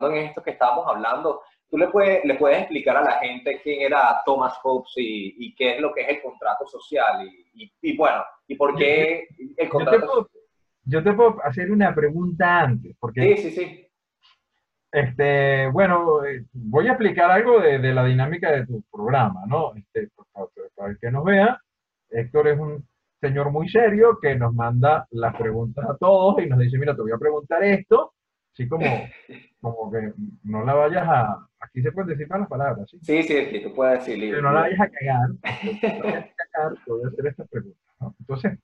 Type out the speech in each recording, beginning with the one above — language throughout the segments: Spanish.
en esto que estábamos hablando, tú le puedes, le puedes explicar a la gente quién era Thomas Hobbes y, y qué es lo que es el contrato social y, y, bueno, y por qué el contrato yo te, puedo, hacer una pregunta antes, porque... Sí, sí, sí. Este, bueno, eh, voy a explicar algo de, de la dinámica de tu programa, ¿no? Este, para el que nos vea, Héctor es un señor muy serio que nos manda las preguntas a todos y nos dice, mira, te voy a preguntar esto, así como, como que no la vayas a, aquí se pueden decir las palabras, ¿sí? Sí, sí, sí, tú puedes decir Que no la vayas a cagar, no la vayas a cagar, te voy a hacer esta pregunta, ¿no? Entonces,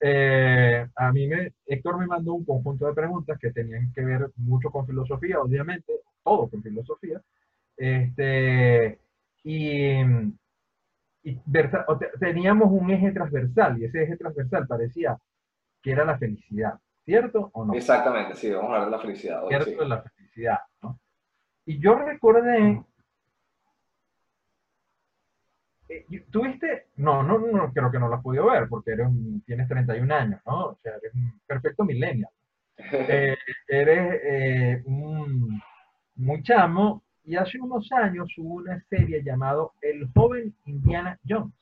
eh, a mí me, Héctor me mandó un conjunto de preguntas que tenían que ver mucho con filosofía, obviamente, todo con filosofía, este, y y teníamos un eje transversal y ese eje transversal parecía que era la felicidad, ¿cierto o no? Exactamente, sí, vamos a hablar de la felicidad. ¿Cierto? La felicidad, ¿no? Y yo recordé, eh, tuviste, no, no, no, creo que no lo has podido ver porque eres tienes 31 años, ¿no? O sea, eres un perfecto millennial. Eh, eres eh, un muy chamo y hace unos años hubo una serie llamado El joven Indiana Jones.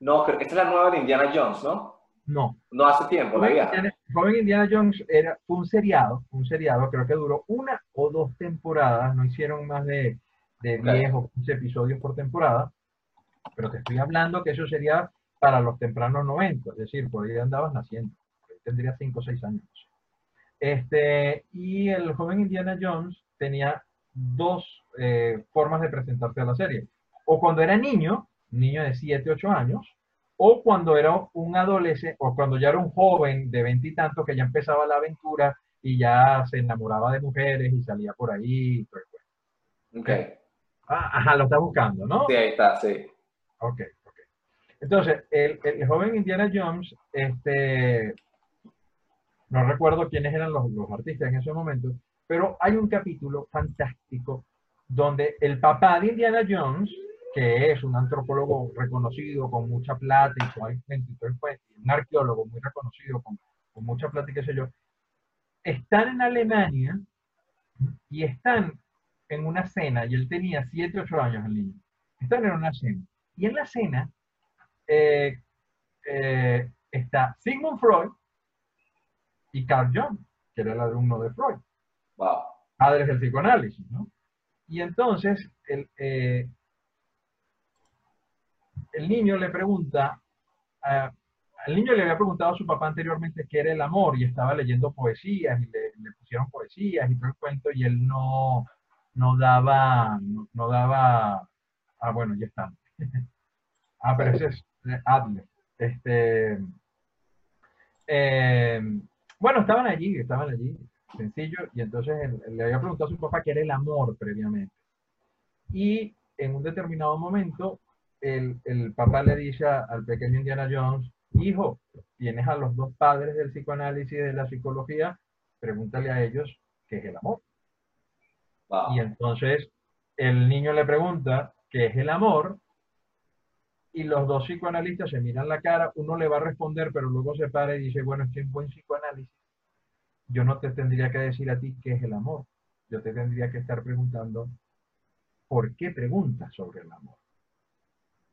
No, esta es la nueva de Indiana Jones, ¿no? No. No hace tiempo, la El joven Indiana Jones era, fue un seriado, un seriado, creo que duró una o dos temporadas, no hicieron más de, de 10 o 15 episodios por temporada, pero te estoy hablando que eso sería para los tempranos 90, es decir, por ahí andabas naciendo, tendría 5 o 6 años. Este, y el joven Indiana Jones tenía dos eh, formas de presentarse a la serie. O cuando era niño, niño de 7, 8 años, o cuando era un adolescente, o cuando ya era un joven de veintitantos que ya empezaba la aventura y ya se enamoraba de mujeres y salía por ahí. Ok. Ah, ajá, lo está buscando, ¿no? Sí, ahí está, sí. Ok, ok. Entonces, el, el joven Indiana Jones, este, no recuerdo quiénes eran los, los artistas en ese momento, pero hay un capítulo fantástico donde el papá de Indiana Jones, que es un antropólogo reconocido con mucha plata y un arqueólogo muy reconocido con, con mucha plata y qué sé yo, están en Alemania y están en una cena, y él tenía 7, 8 años el niño, están en una cena. Y en la cena eh, eh, está Sigmund Freud y Carl Jung, que era el alumno de Freud. Padres del psicoanálisis, ¿no? Y entonces el, eh, el niño le pregunta, uh, el niño le había preguntado a su papá anteriormente qué era el amor y estaba leyendo poesías y le, pusieron poesías y todo el cuento y él no, no daba, no, daba, ah bueno, ya está. ah, pero ese es eh, Adler. Este, eh, bueno, estaban allí, estaban allí sencillo, y entonces le había preguntado a su papá qué era el amor previamente. Y en un determinado momento, el, el papá le dice al pequeño Indiana Jones, hijo, tienes a los dos padres del psicoanálisis y de la psicología, pregúntale a ellos qué es el amor. Y entonces el niño le pregunta qué es el amor y los dos psicoanalistas se miran la cara, uno le va a responder, pero luego se para y dice, bueno, es que en buen psicoanálisis yo no te tendría que decir a ti qué es el amor. Yo te tendría que estar preguntando, ¿por qué preguntas sobre el amor?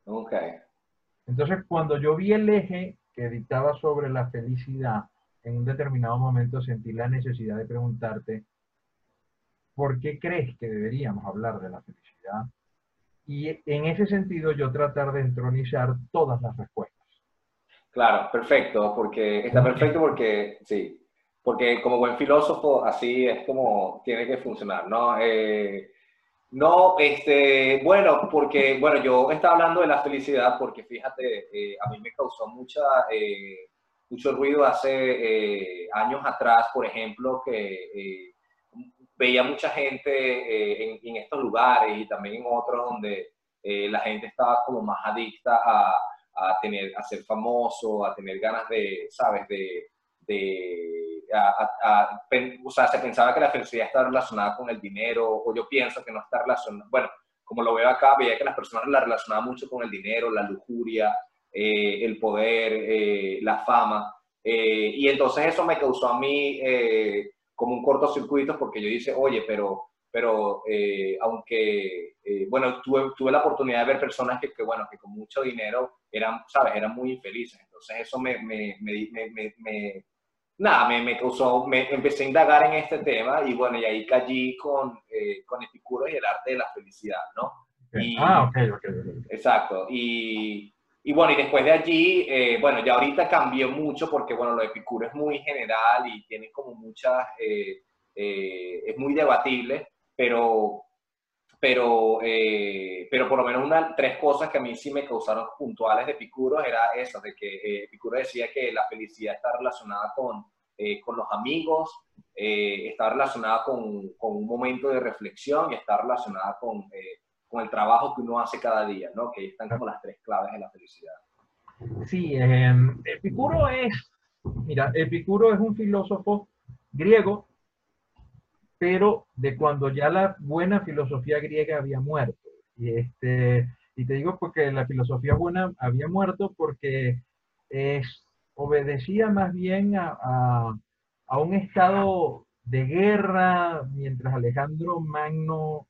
Ok. Entonces, cuando yo vi el eje que dictaba sobre la felicidad, en un determinado momento sentí la necesidad de preguntarte, ¿por qué crees que deberíamos hablar de la felicidad? Y en ese sentido yo tratar de entronizar todas las respuestas. Claro, perfecto, porque está perfecto porque, sí, porque como buen filósofo así es como tiene que funcionar, ¿no? Eh, no, este, bueno, porque, bueno, yo estaba hablando de la felicidad porque fíjate, eh, a mí me causó mucha, eh, mucho ruido hace años atrás, por ejemplo, que veía mucha gente en, estos lugares y también en otros donde la gente estaba como más adicta a, a, tener, a ser famoso, a tener ganas de, ¿sabes?, de o sea, se pensaba que la felicidad estaba relacionada con el dinero, o yo pienso que no está relacionada, bueno, como lo veo acá, veía que las personas la relacionaban mucho con el dinero, la lujuria, eh, el poder, eh, la fama, eh, y entonces eso me causó a mí como un cortocircuito porque yo dice, oye, pero, pero eh, aunque, eh, bueno, tuve, tuve la oportunidad de ver personas que, que, bueno, que con mucho dinero eran, ¿sabes? Eran muy infelices. Entonces eso me, me, me, me nada, me, me, causó, me empecé a indagar en este tema y bueno, y ahí caí con, eh, con Epicuro y el arte de la felicidad, ¿no? ah, ok, ok. Exacto. Y, y, bueno, y después de allí, eh, bueno, ya ahorita cambió mucho porque bueno, lo de Epicuro es muy general y tiene como muchas, eh, es muy debatible, pero pero, pero por lo menos una, tres cosas que a mí sí me causaron puntuales de Epicuro era esa, de que Epicuro decía que la felicidad está relacionada con, eh, con los amigos, eh, está relacionada con, con, un momento de reflexión y está relacionada con, eh, con, el trabajo que uno hace cada día, ¿no? Que están como las tres claves de la felicidad. Sí, em, Epicuro es, mira, Epicuro es un filósofo griego, pero de cuando ya la buena filosofía griega había muerto. Y, este, y te digo porque la filosofía buena había muerto porque es obedecía más bien a, un estado de guerra, mientras Alejandro Magno,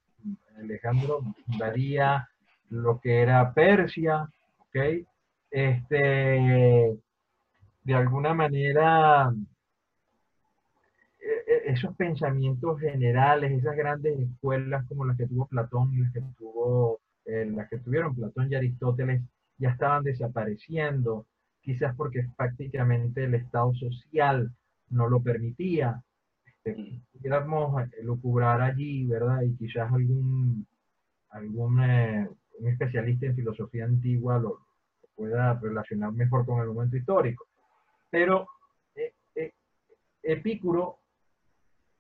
Alejandro invadía lo que era Persia, ¿ok? Este, de alguna manera, e, e, esos pensamientos generales, esas grandes escuelas como las que tuvo Platón y las que, tuvo, eh, las que tuvieron Platón y Aristóteles, ya estaban desapareciendo quizás porque prácticamente el estado social no lo permitía. Este, pudiéramos eh, lucubrar allí, ¿verdad? Y quizás algún, algún eh, un especialista en filosofía antigua lo, pueda relacionar mejor con el momento histórico. Pero eh, Epicuro,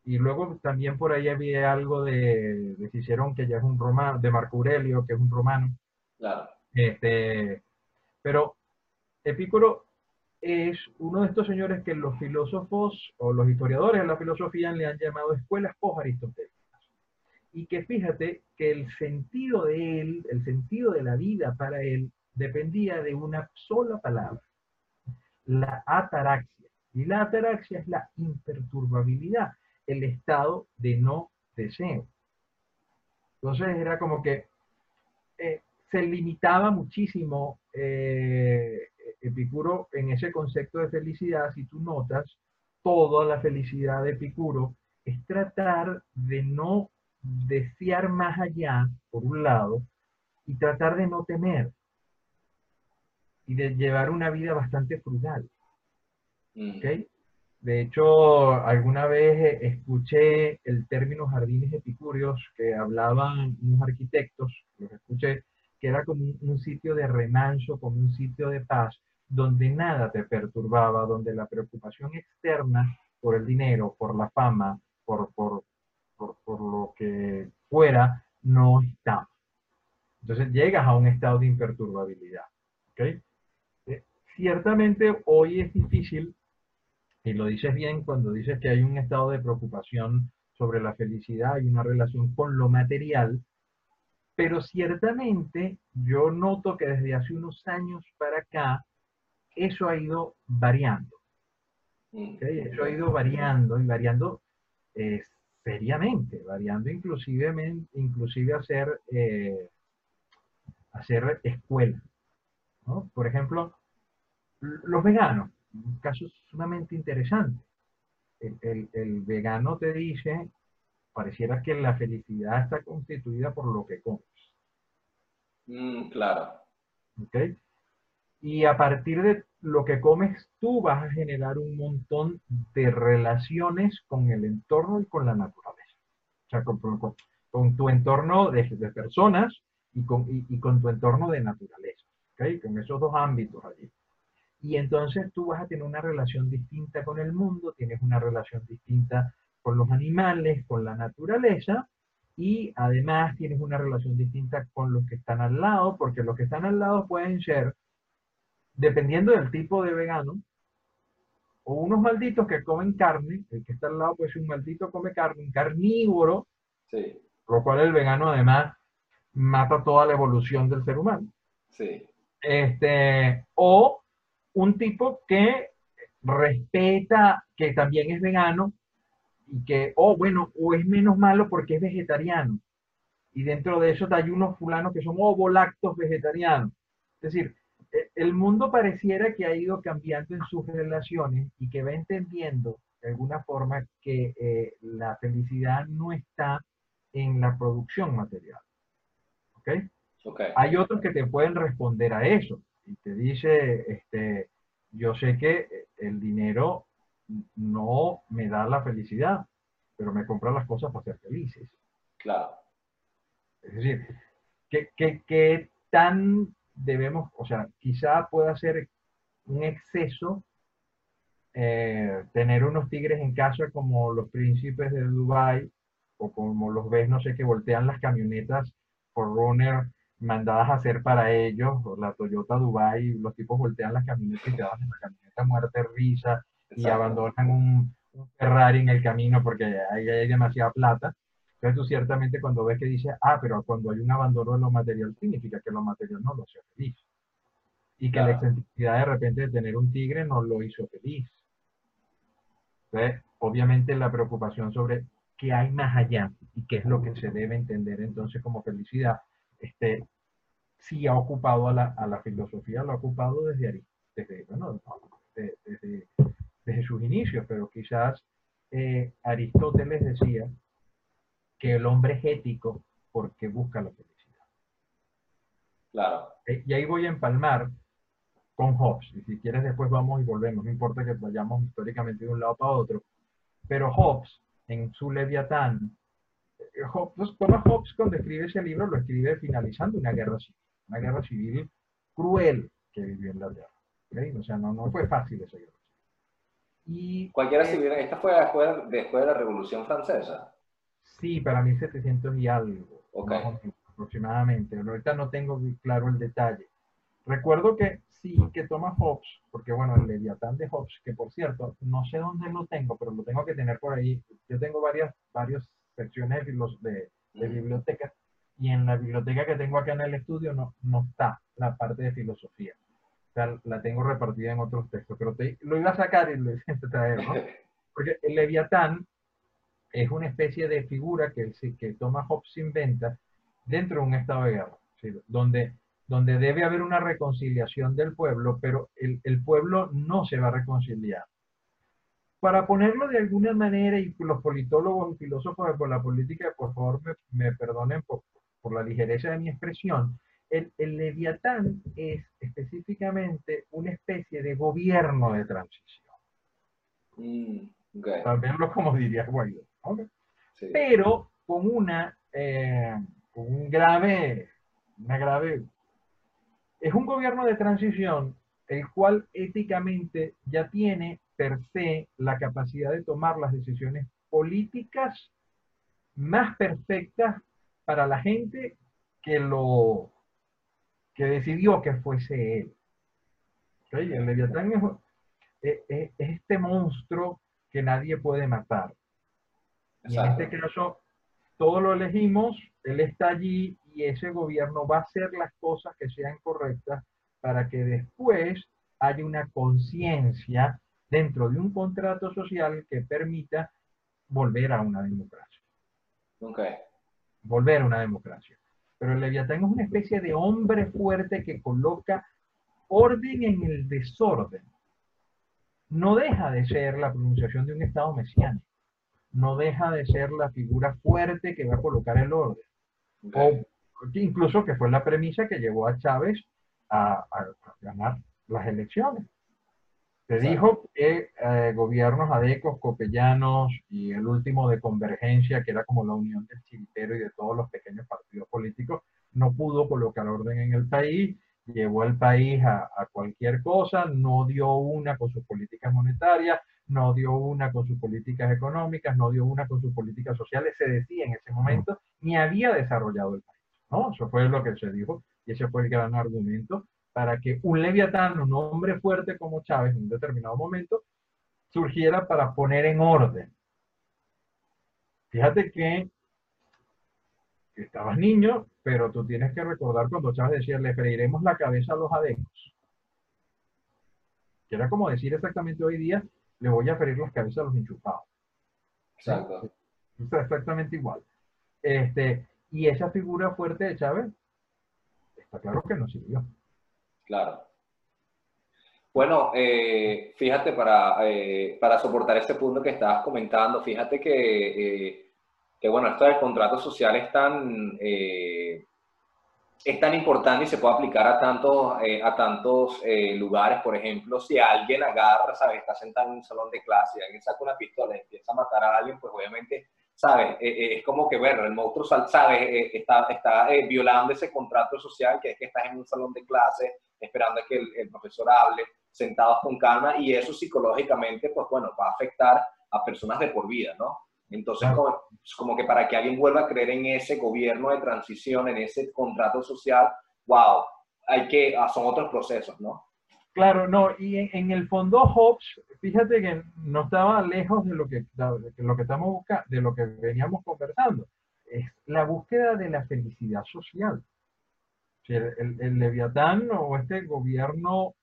y luego también por ahí había algo de, de Cicerón, que ya es un romano, de Marco Aurelio, que es un romano. Claro. Este, pero Epicuro es uno de estos señores que los filósofos o los historiadores de la filosofía le han llamado escuelas post-aristotélicas. Y que fíjate que el sentido de él, el sentido de la vida para él, dependía de una sola palabra, la ataraxia. Y la ataraxia es la imperturbabilidad, el estado de no deseo. Entonces era como que eh, se limitaba muchísimo eh, Epicuro, en ese concepto de felicidad, si tú notas, toda la felicidad de Epicuro es tratar de no desear más allá, por un lado, y tratar de no temer, y de llevar una vida bastante frugal. Mm. De hecho, alguna vez escuché el término jardines epicúreos que hablaban unos arquitectos, los escuché, que era como un sitio de remanso, como un sitio de paz, donde nada te perturbaba, donde la preocupación externa por el dinero, por la fama, por, por, lo que fuera, no estaba. Entonces llegas a un estado de imperturbabilidad. ¿okay? Eh, ciertamente hoy es difícil, y lo dices bien cuando dices que hay un estado de preocupación sobre la felicidad y una relación con lo material, pero ciertamente yo noto que desde hace unos años para acá eso ha ido variando. Eso ha ido variando y variando eh, seriamente, variando inclusive, inclusive hacer, eh, hacer escuela. Por ejemplo, los veganos, un caso sumamente interesante. El, el, vegano te dice, pareciera que la felicidad está constituida por lo que comes. Mm, claro. ¿Okay? Y a partir de lo que comes, tú vas a generar un montón de relaciones con el entorno y con la naturaleza. O sea, con, tu entorno de, personas y con, con, tu entorno de naturaleza. ¿okay? Con esos dos ámbitos allí. Y entonces tú vas a tener una relación distinta con el mundo, tienes una relación distinta con los animales, con la naturaleza, y además tienes una relación distinta con los que están al lado, porque los que están al lado pueden ser dependiendo del tipo de vegano, o unos malditos que comen carne, el que está al lado, pues un maldito come carne, un carnívoro, sí. lo cual el vegano además mata toda la evolución del ser humano. Sí. Este, o un tipo que respeta, que también es vegano, y que, oh, bueno, o es menos malo porque es vegetariano. Y dentro de eso hay unos fulanos que son ovolactos vegetarianos. Es decir, el mundo pareciera que ha ido cambiando en sus relaciones y que va entendiendo de alguna forma que eh, la felicidad no está en la producción material. ¿Ok? Okay. Hay otros que te pueden responder a eso y te dice, este, yo sé que el dinero no me da la felicidad, pero me compra las cosas para ser felices. Claro. Es decir, ¿qué, qué, qué tan debemos, o sea, quizá pueda ser un exceso eh, tener unos tigres en casa como los príncipes de Dubai o como los ves, no sé, que voltean las camionetas por runner mandadas a hacer para ellos, o la Toyota Dubai, los tipos voltean las camionetas y te dan la camioneta muerte risa y abandonan un, un, Ferrari en el camino porque ahí hay demasiada plata. Entonces tú ciertamente cuando ves que dice, ah, pero cuando hay un abandono de lo material, significa que lo material no lo hace feliz. Y que claro. la excentricidad de repente de tener un tigre no lo hizo feliz. Entonces, obviamente la preocupación sobre qué hay más allá y qué es lo que se debe entender entonces como felicidad, este, sí ha ocupado a la, a la filosofía, lo ha ocupado desde, desde, bueno, desde, desde, desde sus inicios, pero quizás eh, Aristóteles decía que el hombre es ético porque busca la felicidad. Claro. Eh, y ahí voy a empalmar con Hobbes, y si quieres después vamos y volvemos, no importa que vayamos históricamente de un lado para otro, pero Hobbes, en su Leviatán, eh, Hobbes, Thomas Hobbes cuando escribe ese libro lo escribe finalizando una guerra civil, una guerra civil cruel que vivió en la guerra. ¿okay? O sea, no, no fue fácil esa guerra. Y, Cualquiera civil, eh, esta fue después, después de la Revolución Francesa. Sí, para 1700 y algo. Okay. aproximadamente. Ahorita no tengo claro el detalle. Recuerdo que sí, que toma Hobbes, porque bueno, el Leviatán de Hobbes, que por cierto, no sé dónde lo tengo, pero lo tengo que tener por ahí. Yo tengo varias, varias secciones de, de, de biblioteca y en la biblioteca que tengo acá en el estudio no, no está la parte de filosofía. O sea, la tengo repartida en otros textos, pero te, lo iba a sacar y lo iba a traer, ¿no? Porque el Leviatán es una especie de figura que, que Thomas Hobbes inventa dentro de un estado de guerra, ¿sí? donde, donde debe haber una reconciliación del pueblo, pero el, el, pueblo no se va a reconciliar. Para ponerlo de alguna manera, y los politólogos y filósofos de la política, por favor me, me perdonen por, por, la ligereza de mi expresión, el, el leviatán es específicamente una especie de gobierno de transición. Mm, okay. Para verlo como diría Guaidó. Pero con una, eh, un grave, una grave, es un gobierno de transición el cual éticamente ya tiene per se la capacidad de tomar las decisiones políticas más perfectas para la gente que lo que decidió que fuese él. ¿Okay? El Leviatán es este monstruo que nadie puede matar. Y en este caso, todos lo elegimos, él está allí y ese gobierno va a hacer las cosas que sean correctas para que después haya una conciencia dentro de un contrato social que permita volver a una democracia. Okay. Volver a una democracia. Pero el Leviatán es una especie de hombre fuerte que coloca orden en el desorden. No deja de ser la pronunciación de un Estado mesiánico no deja de ser la figura fuerte que va a colocar el orden. Okay. O incluso que fue la premisa que llevó a Chávez a, a, a ganar las elecciones. Se dijo que eh, gobiernos adecos, copellanos y el último de Convergencia, que era como la unión del chilitero y de todos los pequeños partidos políticos, no pudo colocar orden en el país, llevó al país a, a cualquier cosa, no dio una con sus políticas monetarias, no dio una con sus políticas económicas, no dio una con sus políticas sociales, se decía en ese momento, ni había desarrollado el país. ¿no? Eso fue lo que se dijo y ese fue el gran argumento para que un leviatán, un hombre fuerte como Chávez en un determinado momento, surgiera para poner en orden. Fíjate que estabas niño, pero tú tienes que recordar cuando Chávez decía, le freiremos la cabeza a los adecos. Que era como decir exactamente hoy día, le voy a ferir las cabezas a los enchufados. Exacto. exactamente igual. Este, y esa figura fuerte de Chávez, está claro que no sirvió. Claro. Bueno, eh, fíjate, para, eh, para soportar este punto que estabas comentando, fíjate que, eh, que bueno, esto del contrato social es tan, es tan importante y se puede aplicar a tantos, a tantos lugares. Por ejemplo, si alguien agarra, ¿sabes? Está sentado en un salón de clase y alguien saca una pistola y empieza a matar a alguien, pues obviamente ¿sabes? es como que, bueno, el monstruo, ¿sabes? está, está violando ese contrato social que es que estás en un salón de clase esperando a que el profesor hable sentados con calma y eso psicológicamente, pues bueno, va a afectar a personas de por vida, ¿no? Entonces, como, que para que alguien vuelva a creer en ese gobierno de transición, en ese contrato social, wow, hay que, ah, son otros procesos, ¿no? Claro, no, y en, el fondo Hobbes, fíjate que no estaba lejos de lo que, de lo que estamos buscando, de lo que veníamos conversando. Es la búsqueda de la felicidad social. El, el, el Leviatán o este gobierno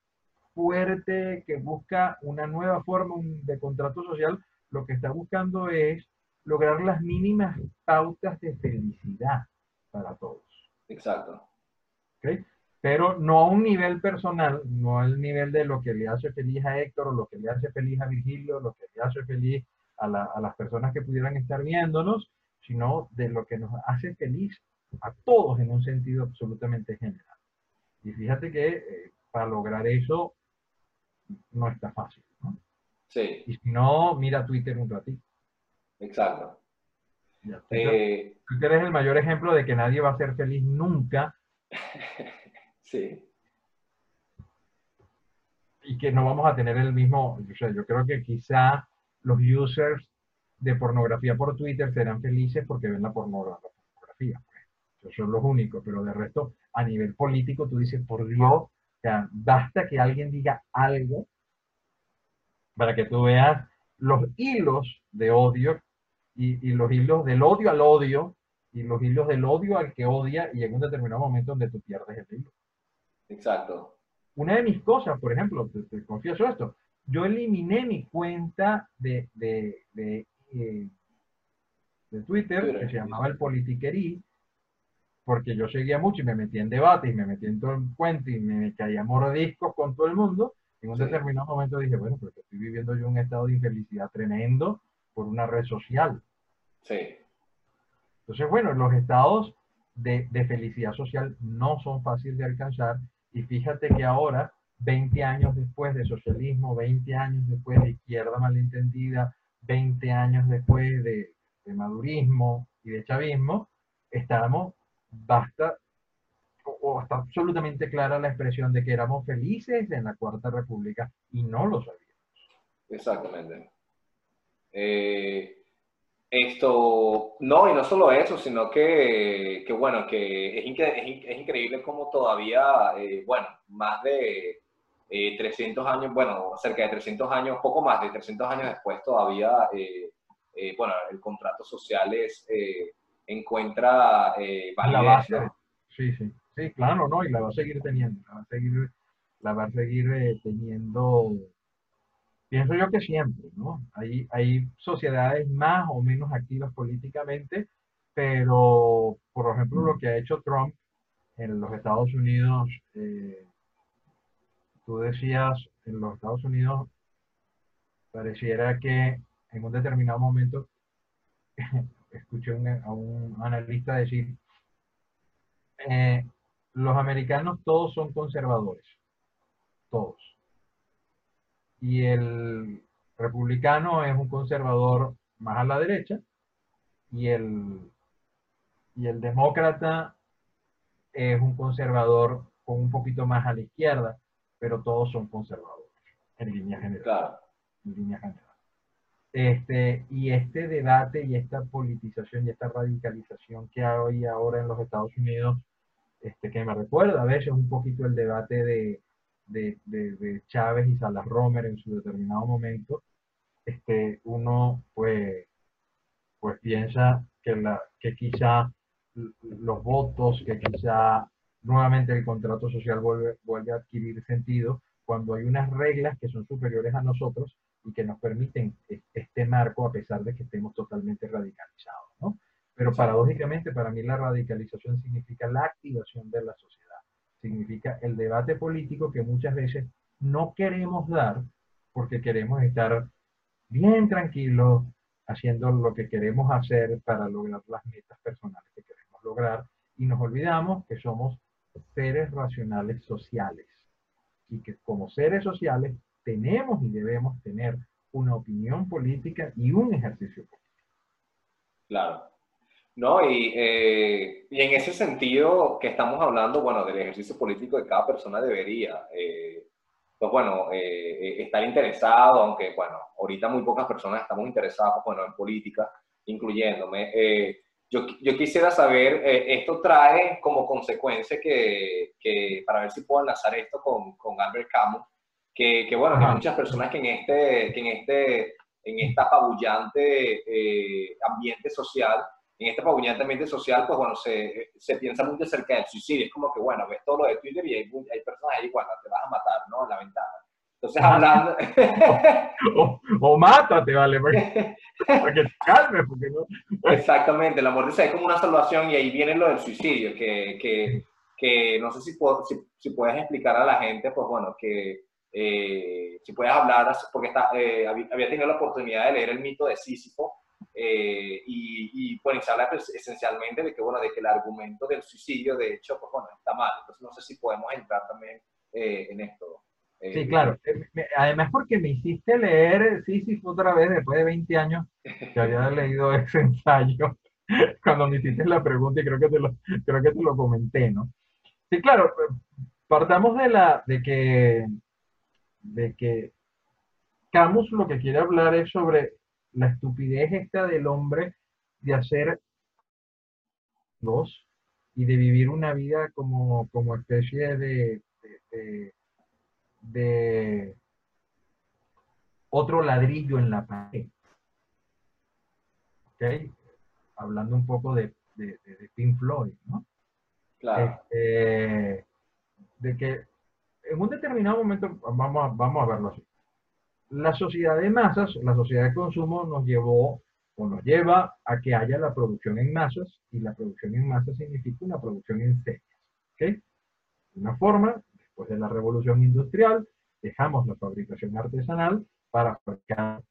fuerte que busca una nueva forma de contrato social, lo que está buscando es lograr las mínimas pautas de felicidad para todos. Exacto. ¿Okay? Pero no a un nivel personal, no al nivel de lo que le hace feliz a Héctor o lo que le hace feliz a Virgilio, lo que le hace feliz a, las personas que pudieran estar viéndonos, sino de lo que nos hace feliz a todos en un sentido absolutamente general. Y fíjate que eh, para lograr eso no está fácil. ¿no? Sí. Y si no, mira Twitter un ratito. Exacto. Eh, Twitter, es el mayor ejemplo de que nadie va a ser feliz nunca. sí. Y que no vamos a tener el mismo, o sea, yo creo que quizá los users de pornografía por Twitter serán felices porque ven la pornografía. Pues. son los únicos, pero de resto, a nivel político, tú dices, por Dios, o sea, basta que alguien diga algo para que tú veas los hilos de odio y, los hilos del odio al odio y los hilos del odio al que odia y en un determinado momento donde tú pierdes el hilo. Exacto. Una de mis cosas, por ejemplo, te, confieso esto, yo eliminé mi cuenta de, de, de, eh, de Twitter, que se llamaba el Politiquerí, porque yo seguía mucho y me metí en debate y me metí en todo el cuento y me caía mordiscos con todo el mundo. En un determinado momento dije, bueno, porque estoy viviendo yo un estado de infelicidad tremendo por una red social. Sí. Entonces, bueno, los estados de, de felicidad social no son fáciles de alcanzar y fíjate que ahora, 20 años después de socialismo, 20 años después de izquierda malentendida, 20 años después de, de madurismo y de chavismo, estamos basta o, está absolutamente clara la expresión de que éramos felices en la Cuarta República y no lo sabíamos. Exactamente. Eh, esto, no, y no solo eso, sino que, que bueno, que es, es, increíble como todavía, eh, bueno, más de 300 eh, años, bueno, cerca de 300 años, poco más de 300 años después todavía, bueno, el contrato social es encuentra eh, La base. Sí, sí, sí, claro, ¿no? Y la va a seguir teniendo, la va a seguir, la va a seguir eh, teniendo, pienso yo que siempre, ¿no? Hay, hay sociedades más o menos activas políticamente, pero, por ejemplo, lo que ha hecho Trump en los Estados Unidos, eh, tú decías, en los Estados Unidos pareciera que en un determinado momento escuché a un analista decir, eh, los americanos todos son conservadores, todos. Y el republicano es un conservador más a la derecha y el, y el demócrata es un conservador con un poquito más a la izquierda, pero todos son conservadores en línea general. En línea general. Este, y este debate y esta politización y esta radicalización que hay ahora en los Estados Unidos, este, que me recuerda a veces un poquito el debate de, de, de, Chávez y Salas Romer en su determinado momento, este, uno pues, pues piensa que, la, que quizá los votos, que quizá nuevamente el contrato social vuelve, vuelve a adquirir sentido cuando hay unas reglas que son superiores a nosotros y que nos permiten este marco a pesar de que estemos totalmente radicalizados, ¿no? Pero paradójicamente para mí la radicalización significa la activación de la sociedad, significa el debate político que muchas veces no queremos dar porque queremos estar bien tranquilos haciendo lo que queremos hacer para lograr las metas personales que queremos lograr y nos olvidamos que somos seres racionales sociales y que como seres sociales tenemos y debemos tener una opinión política y un ejercicio político. Claro. No, y, eh, y, en ese sentido que estamos hablando, bueno, del ejercicio político de cada persona debería, eh, pues bueno, eh, estar interesado, aunque bueno, ahorita muy pocas personas estamos interesadas, bueno, en política, incluyéndome. Yo, yo, quisiera saber, esto trae como consecuencia que, que, para ver si puedo enlazar esto con, con Albert Camus, que, que bueno, hay muchas personas que en este, que en este, en esta apabullante ambiente social, en este apabullante ambiente social, pues bueno, se, se, piensa mucho acerca del suicidio. Es como que, bueno, ves todo lo de Twitter y hay, hay personas ahí, bueno, te vas a matar, ¿no? En la ventana. Entonces, hablando... o, o, mátate, vale, porque, porque te calmes, porque no... Exactamente, la muerte se ve como una salvación y ahí viene lo del suicidio, que, que, que no sé si, si, si, puedes explicar a la gente, pues bueno, que eh, si puedes hablar, porque está, eh, había tenido la oportunidad de leer el mito de Sísifo, eh, y, y pues se habla pues, esencialmente de que, bueno, de que el argumento del suicidio, de hecho, pues bueno, está mal. Entonces no sé si podemos entrar también eh, en esto. Eh, sí, claro. Además porque me hiciste leer sí sí otra vez después de 20 años que había leído ese ensayo cuando me hiciste la pregunta y creo que te lo, creo que te lo comenté, ¿no? Sí, claro, partamos de la, de que, de que Camus lo que quiere hablar es sobre la estupidez esta del hombre de hacer dos y de vivir una vida como, como especie de, de, otro ladrillo en la pared. ¿Ok? Hablando un poco de, de, Pink Floyd, ¿no? Claro. Este, de que en un determinado momento, vamos vamos a verlo así la sociedad de masas, la sociedad de consumo nos llevó o nos lleva a que haya la producción en masas y la producción en masas significa una producción en series. ¿okay? Una forma, después de la revolución industrial, dejamos la fabricación artesanal para fabricar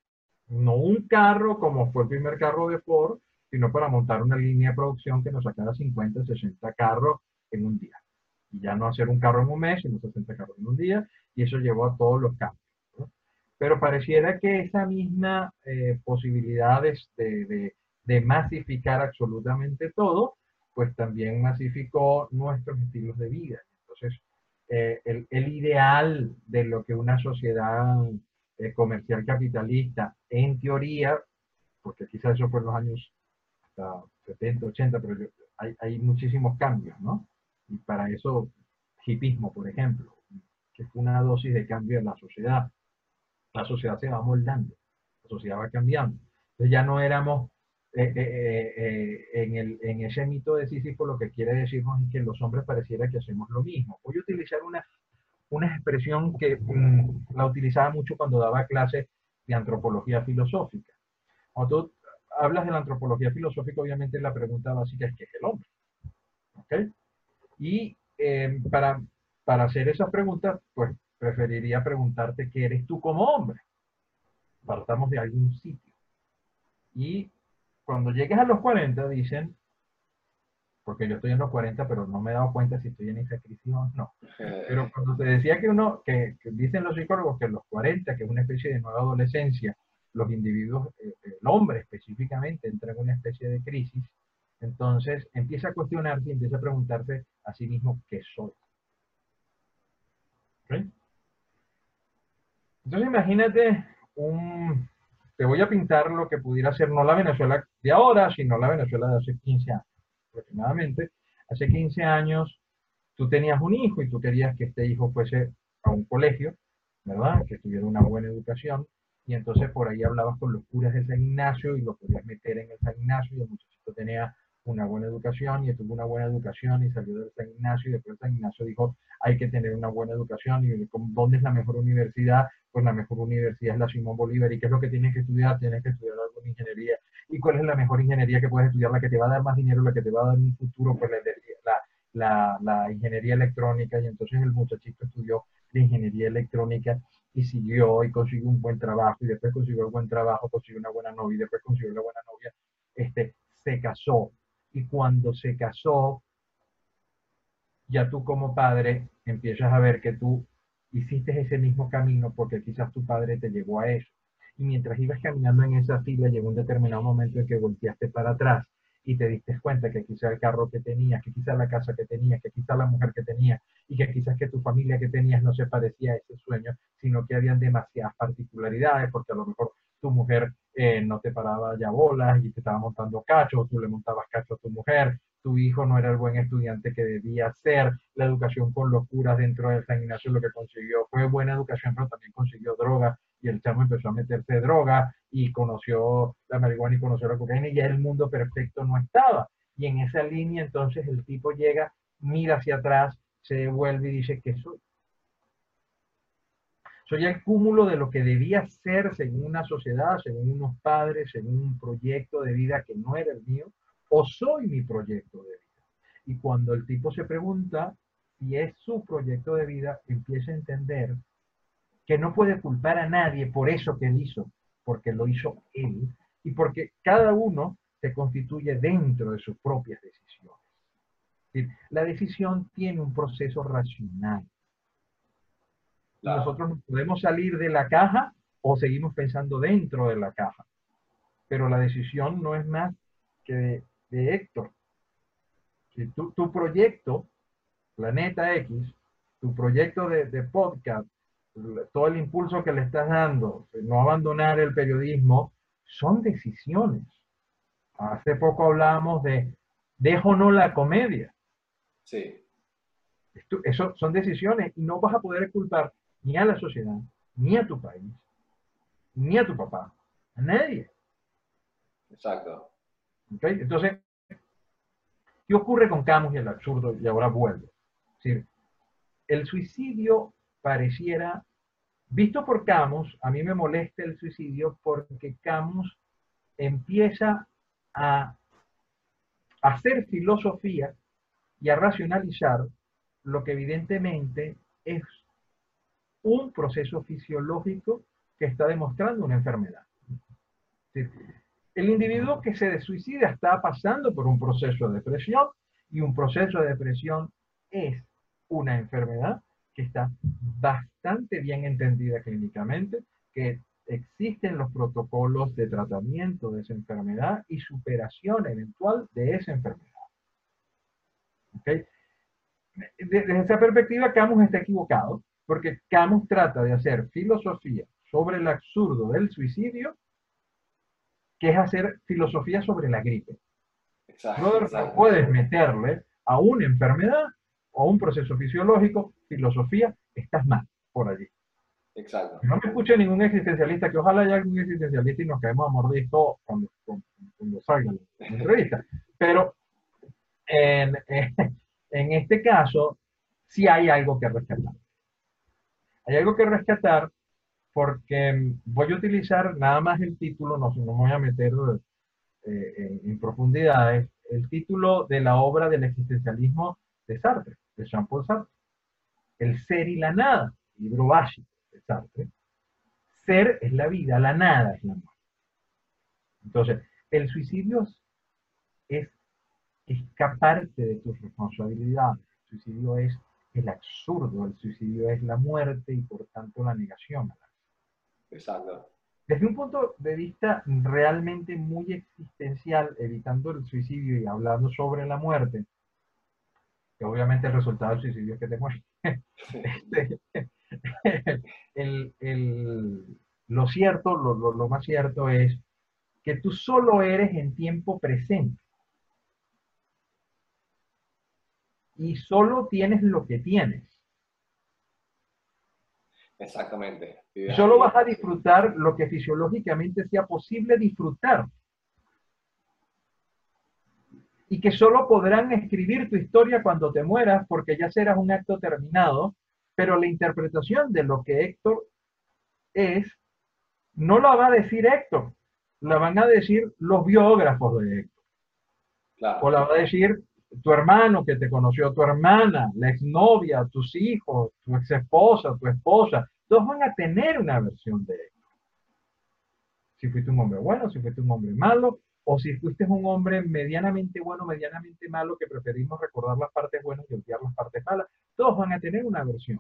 no un carro como fue el primer carro de Ford, sino para montar una línea de producción que nos sacara 50, 60 carros en un día. Y ya no hacer un carro en un mes, sino 60 carros en un día, y eso llevó a todos los cambios. Pero pareciera que esa misma eh, posibilidad de, de, masificar absolutamente todo, pues también masificó nuestros estilos de vida. Entonces, eh, el, el, ideal de lo que una sociedad eh, comercial capitalista, en teoría, porque quizás eso fue en los años hasta 70, 80, pero hay, hay muchísimos cambios, ¿no? Y para eso, hipismo, por ejemplo, que fue una dosis de cambio en la sociedad la sociedad se va moldando, la sociedad va cambiando. Entonces ya no éramos eh, eh, eh, en, el, en, ese mito de Sísifo lo que quiere decirnos es que los hombres pareciera que hacemos lo mismo. Voy a utilizar una, una expresión que mm, la utilizaba mucho cuando daba clases de antropología filosófica. Cuando tú hablas de la antropología filosófica, obviamente la pregunta básica es ¿qué es el hombre? ¿Okay? Y para, para hacer esas preguntas, pues preferiría preguntarte qué eres tú como hombre. Partamos de algún sitio. Y cuando llegues a los 40 dicen, porque yo estoy en los 40, pero no me he dado cuenta si estoy en esa crisis o no. Pero cuando te decía que uno, que, dicen los psicólogos que los 40, que es una especie de nueva adolescencia, los individuos, eh, el hombre específicamente, entra en una especie de crisis, entonces empieza a cuestionarse y empieza a preguntarse a sí mismo qué soy. Entonces imagínate un, te voy a pintar lo que pudiera ser no la Venezuela de ahora, sino la Venezuela de hace 15 años aproximadamente. Hace 15 años tú tenías un hijo y tú querías que este hijo fuese a un colegio, ¿verdad? Que tuviera una buena educación. Y entonces por ahí hablabas con los curas de San Ignacio y lo podías meter en el San Ignacio y el muchachito tenía una buena educación y tuvo una buena educación y salió del San Ignacio y después San Ignacio dijo hay que tener una buena educación y ¿dónde es la mejor universidad? Pues la mejor universidad es la Simón Bolívar y ¿qué es lo que tienes que estudiar? Tienes que estudiar alguna ingeniería. ¿Y cuál es la mejor ingeniería que puedes estudiar? La que te va a dar más dinero, la que te va a dar un futuro, pues la, la, la ingeniería electrónica y entonces el muchachito estudió la ingeniería electrónica y siguió y consiguió un buen trabajo y después consiguió un buen trabajo, consiguió una buena novia y después consiguió una buena novia, este, se casó y cuando se casó, ya tú como padre empiezas a ver que tú hiciste ese mismo camino porque quizás tu padre te llevó a eso. Y mientras ibas caminando en esa fila, llegó un determinado momento en que volteaste para atrás y te diste cuenta que quizás el carro que tenías, que quizás la casa que tenías, que quizás la mujer que tenías y que quizás que tu familia que tenías no se parecía a ese sueño, sino que habían demasiadas particularidades, porque a lo mejor tu mujer eh, no te paraba ya bolas y te estaba montando cachos, tú le montabas cacho a tu mujer, tu hijo no era el buen estudiante que debía ser, la educación con locuras dentro del San Ignacio lo que consiguió fue buena educación, pero también consiguió droga y el chamo empezó a meterse droga y conoció la marihuana y conoció la cocaína y ya el mundo perfecto no estaba. Y en esa línea entonces el tipo llega, mira hacia atrás, se devuelve y dice, ¿qué soy? Soy el cúmulo de lo que debía ser según una sociedad, según unos padres, según un proyecto de vida que no era el mío, o soy mi proyecto de vida. Y cuando el tipo se pregunta si es su proyecto de vida, empieza a entender que no puede culpar a nadie por eso que él hizo, porque lo hizo él y porque cada uno se constituye dentro de sus propias decisiones. La decisión tiene un proceso racional nosotros no podemos salir de la caja o seguimos pensando dentro de la caja. Pero la decisión no es más que de, Héctor. Si tu, tu, proyecto, Planeta X, tu proyecto de, de podcast, todo el impulso que le estás dando, no abandonar el periodismo, son decisiones. Hace poco hablábamos de dejo no la comedia. Sí. eso son decisiones y no vas a poder culpar ni a la sociedad, ni a tu país, ni a tu papá, a nadie. Exacto. Entonces, ¿qué ocurre con Camus y el absurdo? Y ahora vuelvo. Es decir, el suicidio pareciera, visto por Camus, a mí me molesta el suicidio porque Camus empieza a hacer filosofía y a racionalizar lo que evidentemente es un proceso fisiológico que está demostrando una enfermedad. El individuo que se suicida está pasando por un proceso de depresión y un proceso de depresión es una enfermedad que está bastante bien entendida clínicamente, que existen los protocolos de tratamiento de esa enfermedad y superación eventual de esa enfermedad. Desde esa perspectiva, Camus está equivocado porque Camus trata de hacer filosofía sobre el absurdo del suicidio, que es hacer filosofía sobre la gripe. Exacto, no puedes meterle a una enfermedad o a un proceso fisiológico, filosofía, estás mal por allí. Exacto. No me escuche ningún existencialista, que ojalá haya algún existencialista y nos caemos a mordisco cuando, cuando, salga la entrevista. Pero en, en este caso, sí hay algo que rescatar. Hay algo que rescatar porque voy a utilizar nada más el título, no, no me voy a meter eh, en, profundidades, el título de la obra del existencialismo de Sartre, de Jean-Paul Sartre. El ser y la nada, libro básico de Sartre. Ser es la vida, la nada es la muerte. Entonces, el suicidio es escaparte de tus responsabilidades. El suicidio es el absurdo, el suicidio es la muerte y por tanto la negación. Exacto. Desde un punto de vista realmente muy existencial, evitando el suicidio y hablando sobre la muerte, que obviamente el resultado del suicidio es que te mueres. Este, lo cierto, lo, lo más cierto es que tú solo eres en tiempo presente. Y solo tienes lo que tienes. Exactamente. Solo vas a disfrutar lo que fisiológicamente sea posible disfrutar. y que solo podrán escribir tu historia cuando te mueras porque ya serás un acto terminado, pero la interpretación de lo que Héctor es, no la va a decir Héctor, la van a decir los biógrafos de Héctor. O la va a decir tu hermano que te conoció, tu hermana, la exnovia, tus hijos, tu ex esposa, tu esposa, todos van a tener una versión de Héctor. Si fuiste un hombre bueno, si fuiste un hombre malo, o si fuiste un hombre medianamente bueno, medianamente malo, que preferimos recordar las partes buenas y olvidar las partes malas, todos van a tener una versión.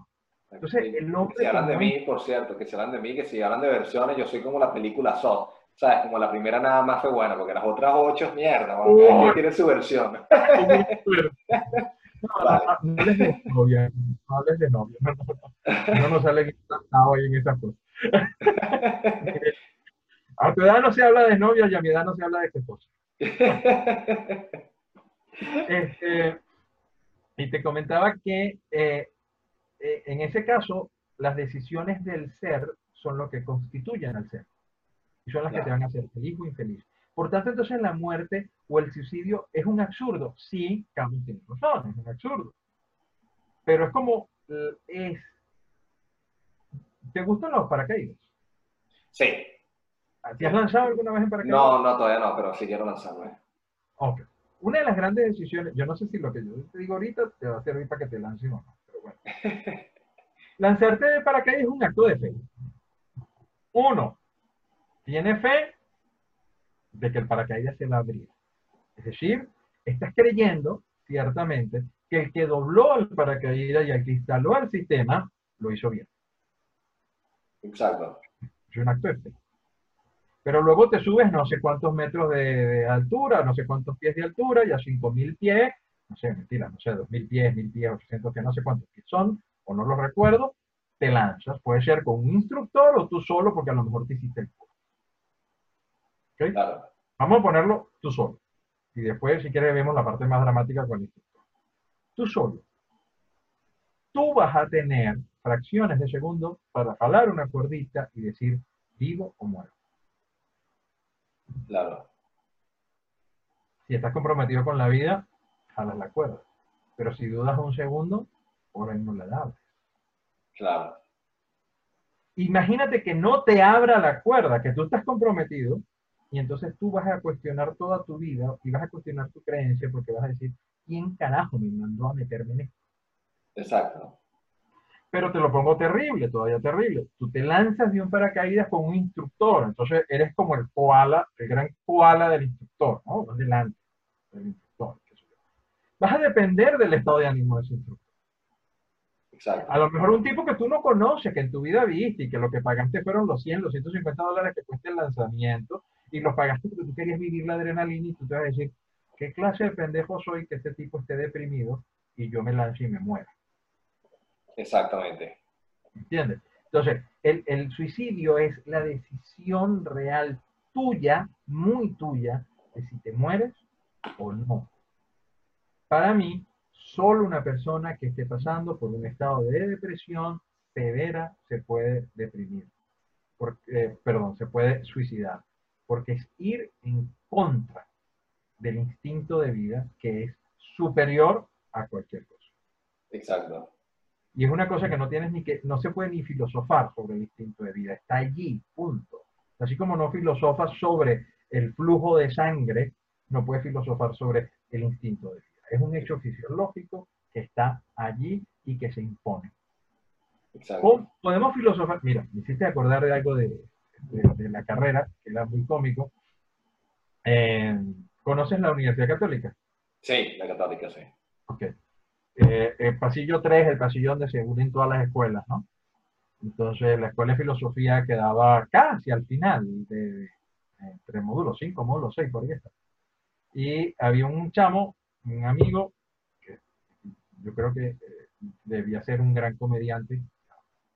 Entonces, el nombre... Que si hablan de mí, por cierto, que se hablan de mí, que si hablan de versiones, yo soy como la película Saw. ¿Sabes? Como la primera nada más fue buena, porque las otras ocho es mierda, ¿no? tiene su versión. No, no, hables de novia, no hables de novia, no, no, no, no sale hoy en esas cosas. A tu edad no se habla de novia y a mi edad no se habla de esposa. este, y te comentaba que eh, eh, en ese caso las decisiones del ser son lo que constituyen al ser. Y son las que te van a hacer feliz o infeliz. Por tanto, entonces la muerte o el suicidio es un absurdo. Sí, Camus tiene razón, es un absurdo. Pero es como es. ¿Te gustan los paracaídas? Sí. ¿Te has lanzado alguna vez en paracaídas? No, no, todavía no, pero sí quiero lanzarme. Ok. Una de las grandes decisiones, yo no sé si lo que yo te digo ahorita te va a servir para que te lances o no, pero bueno. Lanzarte de paracaídas es un acto de fe. Uno, tiene fe de que el paracaídas se va a abrir. Es decir, estás creyendo, ciertamente, que el que dobló el paracaídas y el que instaló el sistema lo hizo bien. Exacto. Es un acto de fe. Pero luego te subes no sé cuántos metros de, altura, no sé cuántos pies de altura, y a 5.000 pies, no sé, mentira, no sé, 2.000 pies, 1.000 pies, 800 pies, no sé cuántos pies son, o no lo recuerdo, te lanzas. Puede ser con un instructor o tú solo, porque a lo mejor te hiciste el curso. ¿Okay? Vamos a ponerlo tú solo. Y después, si quieres, vemos la parte más dramática con el instructor. Tú solo. Tú vas a tener fracciones de segundo para jalar una cuerdita y decir vivo o muero. Claro. Si estás comprometido con la vida, jalas la cuerda. Pero si dudas un segundo, por ahí no la das. Claro. Imagínate que no te abra la cuerda, que tú estás comprometido, y entonces tú vas a cuestionar toda tu vida y vas a cuestionar tu creencia porque vas a decir, ¿quién carajo me mandó a meterme en esto? Exacto pero te lo pongo terrible, todavía terrible. Tú te lanzas de un paracaídas con un instructor, entonces eres como el koala, el gran koala del instructor, ¿no? Vas delante del instructor. Vas a depender del estado de ánimo de ese instructor. Exacto. A lo mejor un tipo que tú no conoces, que en tu vida viste y que lo que pagaste fueron los 100, los 150 dólares que cuesta el lanzamiento y los pagaste porque tú querías vivir la adrenalina y tú te vas a decir, ¿qué clase de pendejo soy que este tipo esté deprimido y yo me lance y me muera? Exactamente. ¿Entiendes? Entonces, el, suicidio es la decisión real tuya, muy tuya, de si te mueres o no. Para mí, solo una persona que esté pasando por un estado de depresión severa se puede deprimir. Porque, perdón, se puede suicidar. Porque es ir en contra del instinto de vida que es superior a cualquier cosa. Exacto. Y es una cosa que no tienes ni que, no se puede ni filosofar sobre el instinto de vida, está allí, punto. Así como no filosofas sobre el flujo de sangre, no puedes filosofar sobre el instinto de vida. Es un hecho fisiológico que está allí y que se impone. Exacto. podemos filosofar, mira, me hiciste acordar de algo de, de, la carrera, que era muy cómico. Eh, ¿Conoces la Universidad Católica? Sí, la Católica, sí. Ok. Eh, el pasillo 3 el pasillo donde se unen todas las escuelas, ¿no? Entonces, la escuela de filosofía quedaba casi al final, de, entre módulos 5, módulos 6, por ahí está. Y había un chamo, un amigo, que yo creo que eh, debía ser un gran comediante,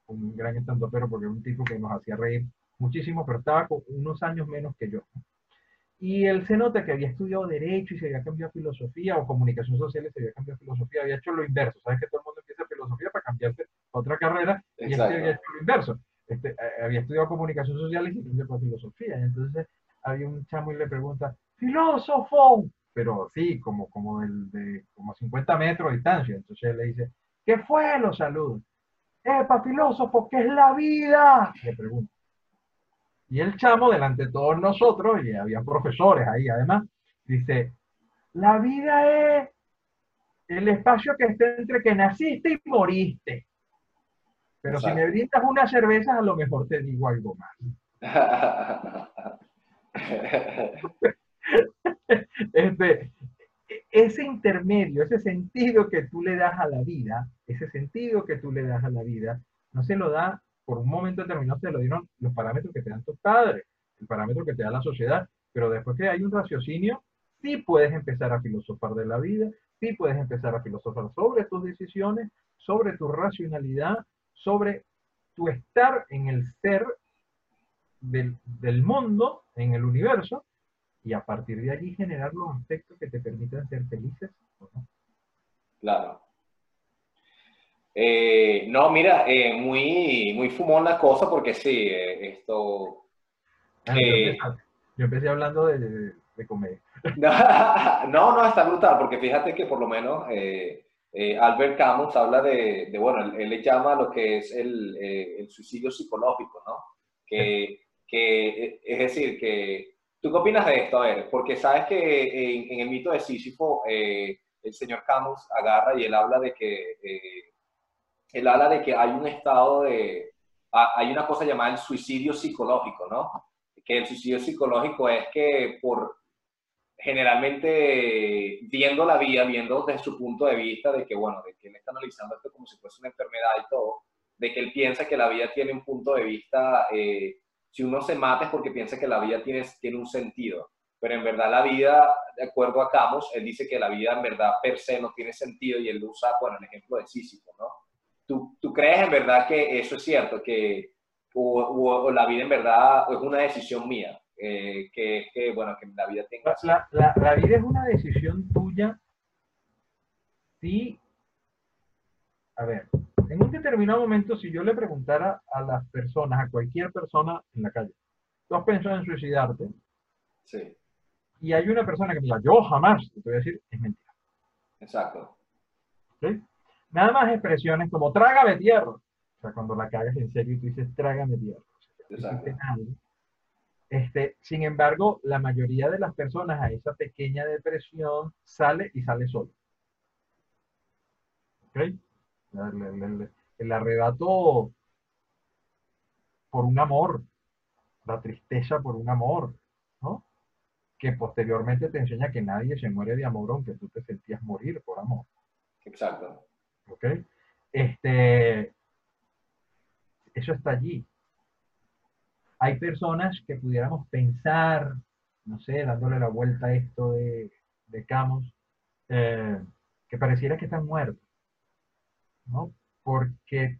un gran estandopero, porque era un tipo que nos hacía reír muchísimo, pero estaba con unos años menos que yo. Y él se nota que había estudiado Derecho y se había cambiado a Filosofía, o Comunicación Social y se había cambiado a Filosofía, había hecho lo inverso. Sabes que todo el mundo empieza Filosofía para cambiarse a otra carrera, y este había hecho lo inverso. Este, eh, había estudiado Comunicación Social y se cambió para Filosofía. Y entonces había un chamo y le pregunta, ¡Filósofo! pero sí, como, como del, de como 50 metros de distancia. Entonces él le dice, ¿qué fue? Lo saluda. ¡Epa, filósofo, qué es la vida! Le pregunta. Y el chamo, delante de todos nosotros, y había profesores ahí además, dice, la vida es el espacio que está entre que naciste y moriste. Pero si me brindas una cerveza, a lo mejor te digo algo más. este, ese intermedio, ese sentido que tú le das a la vida, ese sentido que tú le das a la vida, no se lo da por un momento determinado, te lo dieron los parámetros que te dan tus padres, el parámetro que te da la sociedad, pero después que hay un raciocinio, sí puedes empezar a filosofar de la vida, sí puedes empezar a filosofar sobre tus decisiones, sobre tu racionalidad, sobre tu estar en el ser del, del mundo, en el universo, y a partir de allí generar los aspectos que te permitan ser felices. Claro. Eh, no, mira, eh, muy, muy fumón la cosa porque sí, eh, esto... Ah, yo, empecé, hablando de, de, comedia. no, no, está brutal, porque fíjate que por lo menos Albert Camus habla de, de bueno, él, le llama lo que es el, el suicidio psicológico, ¿no? Que, que, es decir, que ¿Tú qué opinas de esto? A ver, porque sabes que en, el mito de Sísifo, el señor Camus agarra y él habla de que, él habla de que hay un estado de, hay una cosa llamada el suicidio psicológico, ¿no? Que el suicidio psicológico es que por generalmente viendo la vida, viendo desde su punto de vista de que, bueno, de que él está analizando esto como si fuese una enfermedad y todo, de que él piensa que la vida tiene un punto de vista eh, si uno se mata es porque piensa que la vida tiene, tiene un sentido. Pero en verdad la vida, de acuerdo a Camus, él dice que la vida en verdad per se no tiene sentido y él usa, bueno, el ejemplo de Sísifo, ¿no? ¿Tú, ¿Tú, crees en verdad que eso es cierto? Que o, la vida en verdad es una decisión mía? Eh, que, que, bueno, que la vida tenga... La, la, la vida es una decisión tuya sí. A ver, en un determinado momento, si yo le preguntara a las personas, a cualquier persona en la calle, ¿tú has pensado en suicidarte? Sí. Y hay una persona que me diga, yo jamás, te voy a decir, es mentira. Exacto. ¿Sí? Nada más expresiones como trágame tierra. O sea, cuando la cagas en serio y tú dices trágame tierra. Exacto. Este, sin embargo, la mayoría de las personas a esa pequeña depresión sale y sale solo. ¿Ok? el, arrebato por un amor, la tristeza por un amor, ¿no? Que posteriormente te enseña que nadie se muere de amor aunque tú te sentías morir por amor. Exacto. ¿Ok? Este, eso está allí. Hay personas que pudiéramos pensar, no sé, dándole la vuelta a esto de, de Camus, eh, que pareciera que están muertos. ¿no? Porque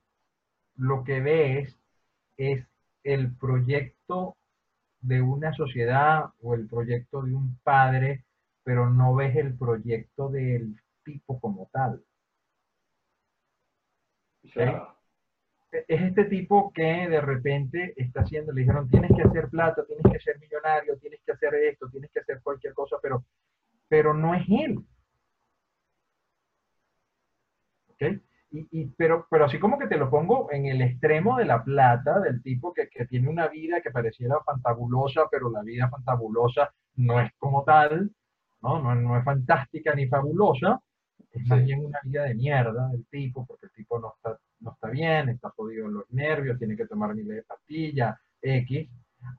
lo que ves es el proyecto de una sociedad o el proyecto de un padre, pero no ves el proyecto del tipo como tal. Es este tipo que de repente está haciendo, le dijeron, tienes que hacer plata, tienes que ser millonario, tienes que hacer esto, tienes que hacer cualquier cosa, pero, pero no es él. ¿Okay? Y, pero, pero así como que te lo pongo en el extremo de la plata, del tipo que, que, tiene una vida que pareciera fantabulosa, pero la vida fantabulosa no es como tal, ¿no? No, no es fantástica ni fabulosa, es más bien una vida de mierda del tipo, porque el tipo no está, no está bien, está jodido en los nervios, tiene que tomar miles de pastillas, X.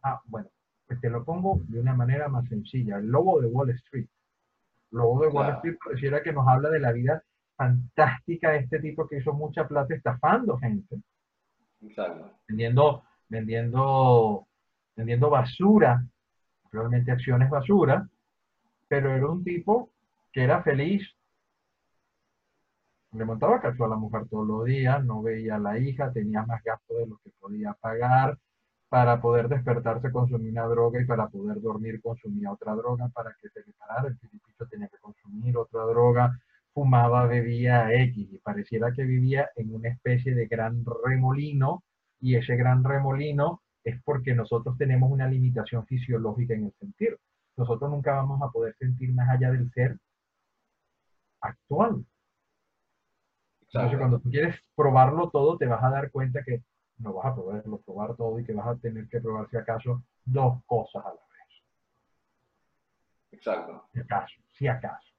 Ah, bueno, pues te lo pongo de una manera más sencilla. El lobo de Wall Street. El lobo de Wall Street pareciera que nos habla de la vida fantástica este tipo que hizo mucha plata estafando gente. Vendiendo, vendiendo, vendiendo basura, realmente acciones basura, pero era un tipo que era feliz. Le montaba cacho a la mujer todos los días, no veía a la hija, tenía más gasto de lo que podía pagar. Para poder despertarse consumía una droga y para poder dormir consumía otra droga. Para que se le parara el filipito tenía que consumir otra droga fumaba, bebía X y pareciera que vivía en una especie de gran remolino y ese gran remolino es porque nosotros tenemos una limitación fisiológica en el sentido. nosotros nunca vamos a poder sentir más allá del ser actual. Entonces, cuando tú quieres probarlo todo, te vas a dar cuenta que no vas a poderlo probar todo y que vas a tener que probar, si acaso, dos cosas a la vez. Exacto. Si acaso, si acaso.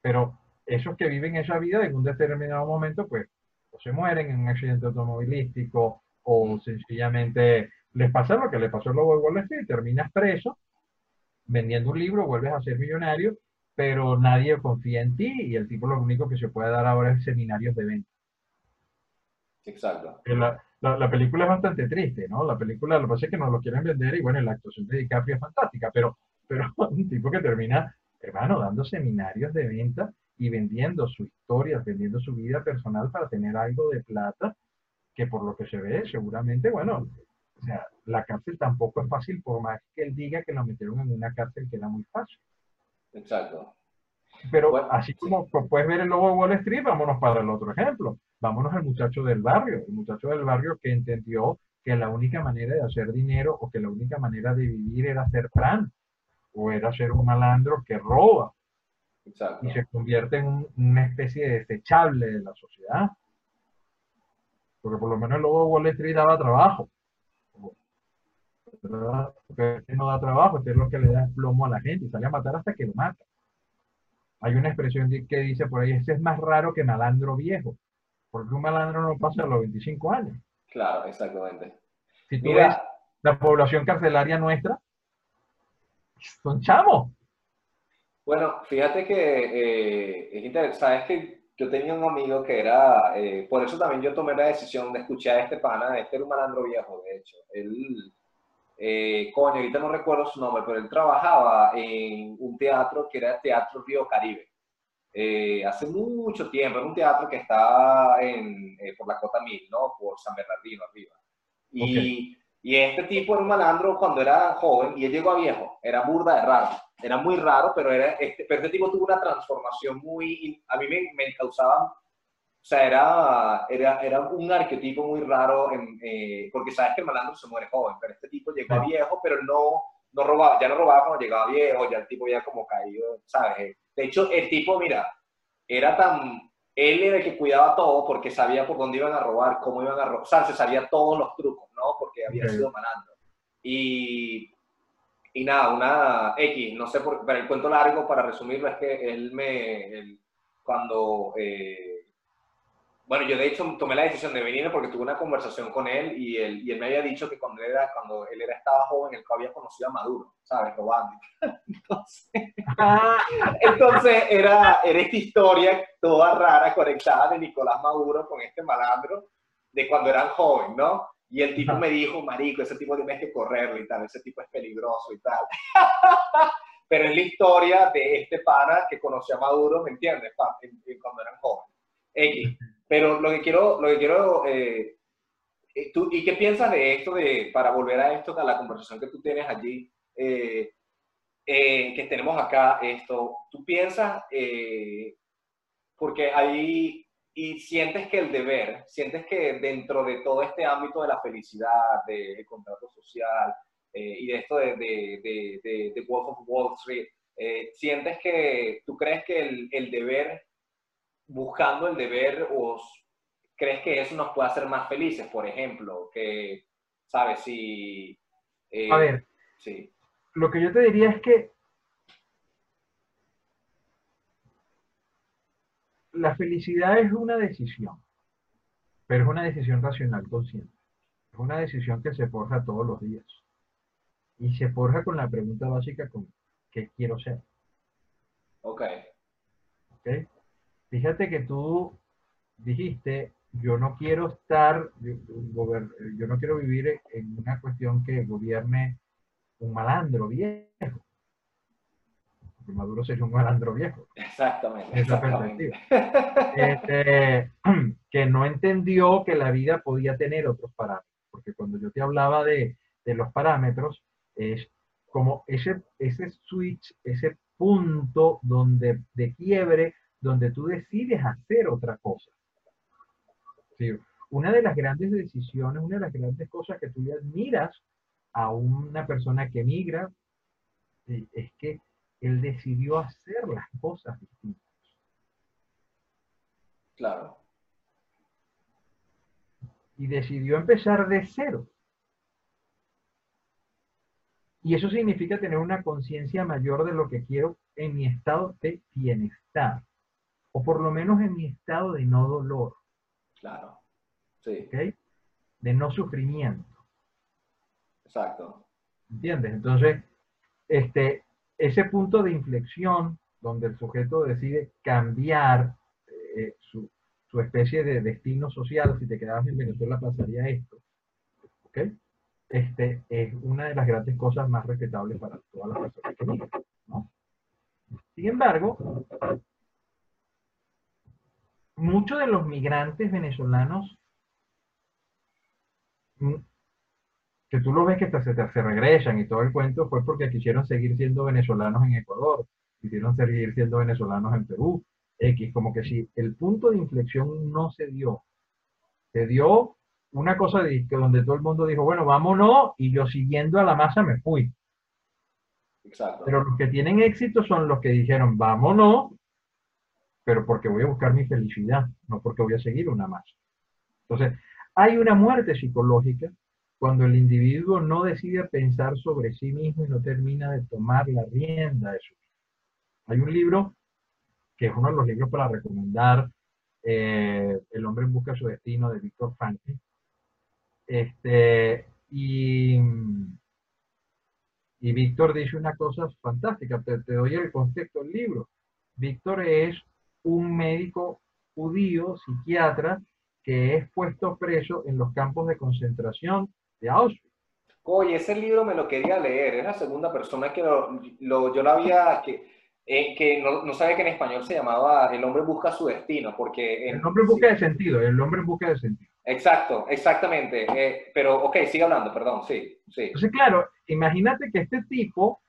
Pero esos que viven esa vida en un determinado momento, pues, o se mueren en un accidente automovilístico, o sencillamente les pasa lo que le pasó a Lobo de Wall Street, terminas preso, vendiendo un libro, vuelves a ser millonario, pero nadie confía en ti y el tipo lo único que se puede dar ahora es seminarios de venta. Exacto. La, la, película es bastante triste, ¿no? La película, lo que pasa es que nos lo quieren vender y bueno, la actuación de DiCaprio es fantástica, pero, pero un tipo que termina, hermano, dando seminarios de venta y vendiendo su historia, vendiendo su vida personal para tener algo de plata, que por lo que se ve, seguramente, bueno, o sea, la cárcel tampoco es fácil, por más que él diga que lo metieron en una cárcel que era muy fácil. Exacto. Pero así como puedes ver el logo de Wall Street, vámonos para el otro ejemplo. Vámonos al muchacho del barrio, el muchacho del barrio que entendió que la única manera de hacer dinero o que la única manera de vivir era ser Fran o era ser un malandro que roba Exacto. y se convierte en una especie de desechable de la sociedad. Porque por lo menos el logo de Wall Street daba trabajo. Porque este no da trabajo, este es lo que le da plomo a la gente y sale a matar hasta que lo mata. Hay una expresión que dice por ahí, este es más raro que malandro viejo, porque un malandro no pasa a los 25 años. Claro, exactamente. Si tú ves la población carcelaria nuestra, son chamos. Bueno, fíjate que eh, es interesante, sabes que yo tenía un amigo que era, eh, por eso también yo tomé la decisión de escuchar a este pana, este era un malandro viejo, de hecho. Él, eh, coño, ahorita no recuerdo su nombre, pero él trabajaba en un teatro que era el Teatro Río Caribe. Eh, hace mucho tiempo, era un teatro que está en, eh, por la Cota Mil, ¿no? Por San Bernardino arriba. Y, y, este tipo era un malandro cuando era joven y él llegó a viejo. Era burda de raro. Era muy raro, pero, era, este, pero este tipo tuvo una transformación muy... A mí me, me causaba o sea, era, era, era un arquetipo muy raro, en, eh, porque sabes que el malandro se muere joven, pero este tipo llegó a viejo, pero no, no robaba, ya no robaba cuando llegaba viejo, ya el tipo ya como caído, ¿sabes? De hecho, el tipo, mira, era tan, él era el que cuidaba todo porque sabía por dónde iban a robar, cómo iban a robar, o sea, se sabía todos los trucos, ¿no? Porque había sido malandro. Y, y nada, una X, no sé, por, pero el cuento largo, para resumirlo, es que él me, él, cuando... Eh, bueno, yo de hecho tomé la decisión de venir porque tuve una conversación con él y él, y él me había dicho que cuando él, era, cuando él era, estaba joven, él había conocido a Maduro, ¿sabes? Robando. Entonces, entonces era, era esta historia toda rara conectada de Nicolás Maduro con este malandro de cuando eran jóvenes, ¿no? Y el tipo me dijo, marico, ese tipo tienes que correrlo y tal, ese tipo es peligroso y tal. Pero es la historia de este pana que conoció a Maduro, ¿me entiendes? Cuando eran jóvenes. X. Pero lo que quiero, lo que quiero eh, eh, ¿tú, ¿y qué piensas de esto, de, para volver a esto, a la conversación que tú tienes allí, eh, que tenemos acá, esto, tú piensas, porque ahí, y sientes que el deber, sientes que dentro de todo este ámbito de la felicidad, del contrato social, y de esto de, de, de, de, Wolf of Wall Street, sientes que tú crees que el, el deber buscando el deber o crees que eso nos puede hacer más felices, por ejemplo, que, ¿sabes? Si... Eh, a ver, sí. lo que yo te diría es que la felicidad es una decisión, pero es una decisión racional consciente. Es una decisión que se forja todos los días. Y se forja con la pregunta básica con ¿qué quiero ser? Ok. Ok. Fíjate que tú dijiste, yo no quiero estar, yo, no quiero vivir en una cuestión que gobierne un malandro viejo. Porque Maduro sería un malandro viejo. Exactamente. Esa perspectiva. Este, que no entendió que la vida podía tener otros parámetros. Porque cuando yo te hablaba de, de los parámetros, es como ese, ese switch, ese punto donde de quiebre donde tú decides hacer otra cosa. una de las grandes decisiones, una de las grandes cosas que tú le admiras a una persona que migra Sí, es que él decidió hacer las cosas distintas. Claro. Y decidió empezar de cero. Y eso significa tener una conciencia mayor de lo que quiero en mi estado de bienestar. O por lo menos en mi estado de no dolor. Claro. Sí. ¿Ok? De no sufrimiento. Exacto. ¿Entiendes? Entonces, este, ese punto de inflexión donde el sujeto decide cambiar eh, su, su especie de destino social, si te quedabas en Venezuela pasaría esto. ¿Ok? este, es una de las grandes cosas más respetables para todas las personas que viven. ¿no? Sin embargo, muchos de los migrantes venezolanos, mm, que tú lo ves que se, se regresan y todo el cuento, fue porque quisieron seguir siendo venezolanos en Ecuador, quisieron seguir siendo venezolanos en Perú, X, como que si el punto de inflexión no se dio, se dio una cosa de, que donde todo el mundo dijo, bueno, vámonos, y yo siguiendo a la masa me fui. Exacto. Pero los que tienen éxito son los que dijeron, vámonos, pero porque voy a buscar mi felicidad, no porque voy a seguir una masa. Entonces, hay una muerte psicológica cuando el individuo no decide pensar sobre sí mismo y no termina de tomar la rienda de su vida. Hay un libro que es uno de los libros para recomendar, eh, El hombre en busca de su destino, de Víctor Franklin, este, y, y Víctor dice una cosa fantástica, te, te doy el contexto del libro. Víctor es un médico judío, psiquiatra, que es puesto preso en los campos de concentración de Auschwitz. Oye, ese libro me lo quería leer, es la segunda persona que lo, lo yo lo había, que, eh, que no, no sabía que en español se llamaba El hombre busca su destino, porque... En, el hombre busca de sentido, el hombre busca de sentido. Exacto, exactamente. Eh, pero, ok, sigue hablando, perdón, sí, sí. Entonces, claro, imagínate que este tipo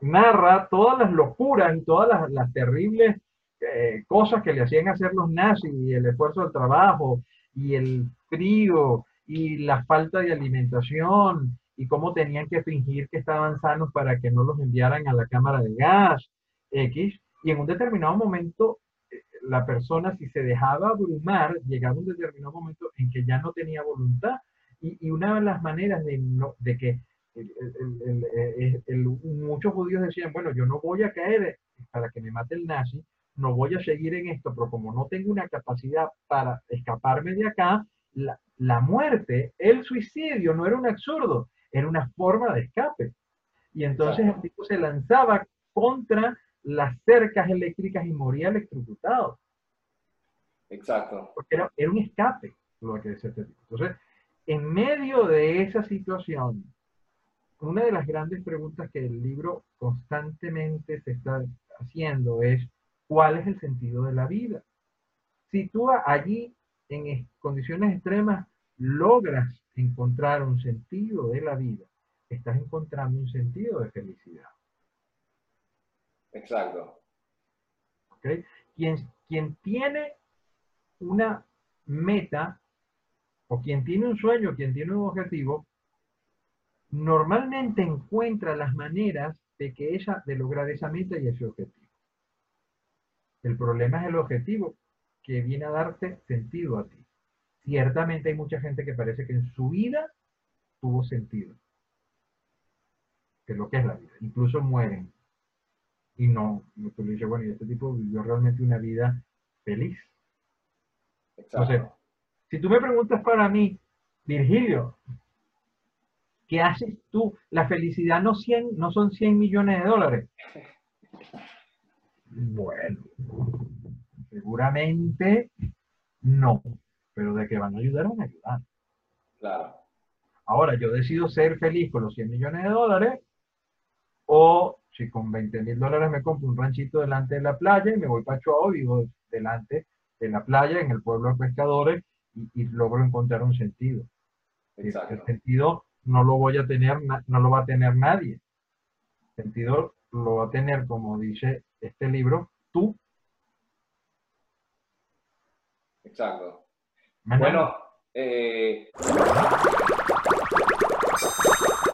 narra todas las locuras y todas las, las terribles eh, cosas que le hacían hacer los nazis y el esfuerzo del trabajo y el frío y la falta de alimentación y cómo tenían que fingir que estaban sanos para que no los enviaran a la cámara de gas X. Y en un determinado momento la persona si se dejaba abrumar, llegaba un determinado momento en que ya no tenía voluntad. Y, una de las maneras de, de que muchos judíos decían, bueno, yo no voy a caer para que me mate el nazi, no voy a seguir en esto, pero como no tengo una capacidad para escaparme de acá, la, la muerte, el suicidio no era un absurdo, era una forma de escape. Y entonces el tipo se lanzaba contra las cercas eléctricas y moría electrocutado. Exacto. Porque era, un escape lo que decía este tipo. Entonces, en medio de esa situación, una de las grandes preguntas que el libro constantemente se está haciendo es, ¿cuál es el sentido de la vida? Si tú allí, en condiciones extremas, logras encontrar un sentido de la vida, estás encontrando un sentido de felicidad. Exacto. ¿Okay? Quien, quien tiene una meta o quien tiene un sueño, quien tiene un objetivo, normalmente encuentra las maneras de que ella, de lograr esa meta y ese objetivo. El problema es el objetivo que viene a darte sentido a ti. Ciertamente hay mucha gente que parece que en su vida tuvo sentido. Que es lo que es la vida. Incluso mueren y no, tú le dices, bueno, y este tipo vivió realmente una vida feliz. Entonces, si tú me preguntas para mí, Virgilio, ¿qué haces tú? La felicidad no, 100, no son 100 millones de dólares. Bueno, seguramente no, pero de que van a ayudar, van a ayudar. Claro. Ahora, yo decido ser feliz con los 100 millones de dólares o si con 20 mil dólares me compro un ranchito delante de la playa y me voy para Chuao, vivo delante de la playa, en el pueblo de pescadores, y, logro encontrar un sentido. Exacto. El sentido no lo voy a tener, no lo va a tener nadie. El sentido lo va a tener, como dice este libro, tú. Exacto. Bueno, eh...